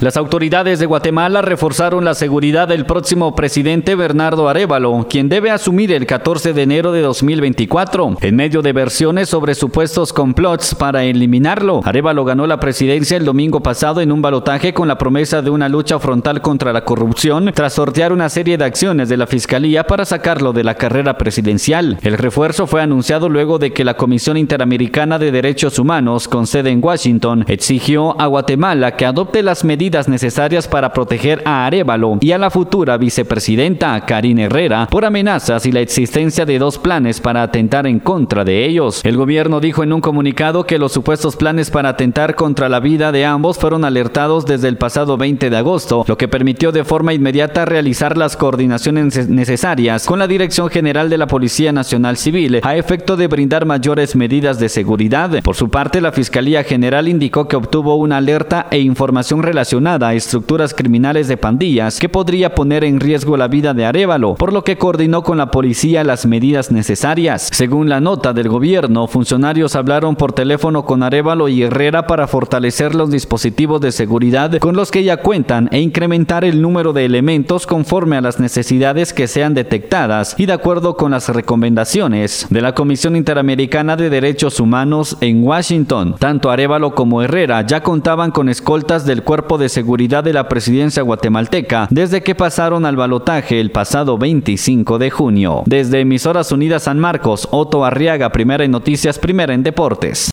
Las autoridades de Guatemala reforzaron la seguridad del próximo presidente Bernardo Arevalo, quien debe asumir el 14 de enero de 2024, en medio de versiones sobre supuestos complots para eliminarlo. Arevalo ganó la presidencia el domingo pasado en un balotaje con la promesa de una lucha frontal contra la corrupción, tras sortear una serie de acciones de la Fiscalía para sacarlo de la carrera presidencial. El refuerzo fue anunciado luego de que la Comisión Interamericana de Derechos Humanos, con sede en Washington, exigió a Guatemala que adopte las medidas necesarias para proteger a Arevalo y a la futura vicepresidenta Karine Herrera por amenazas y la existencia de dos planes para atentar en contra de ellos. El gobierno dijo en un comunicado que los supuestos planes para atentar contra la vida de ambos fueron alertados desde el pasado 20 de agosto, lo que permitió de forma inmediata realizar las coordinaciones necesarias con la Dirección General de la Policía Nacional Civil a efecto de brindar mayores medidas de seguridad. Por su parte, la Fiscalía General indicó que obtuvo una alerta e información relacionada estructuras criminales de pandillas que podría poner en riesgo la vida de Arevalo, por lo que coordinó con la policía las medidas necesarias. Según la nota del gobierno, funcionarios hablaron por teléfono con Arevalo y Herrera para fortalecer los dispositivos de seguridad con los que ya cuentan e incrementar el número de elementos conforme a las necesidades que sean detectadas y de acuerdo con las recomendaciones de la Comisión Interamericana de Derechos Humanos en Washington. Tanto Arevalo como Herrera ya contaban con escoltas del cuerpo seguridad de la presidencia guatemalteca desde que pasaron al balotaje el pasado 25 de junio. Desde Emisoras Unidas San Marcos, Otto Arriaga, primera en noticias, primera en deportes.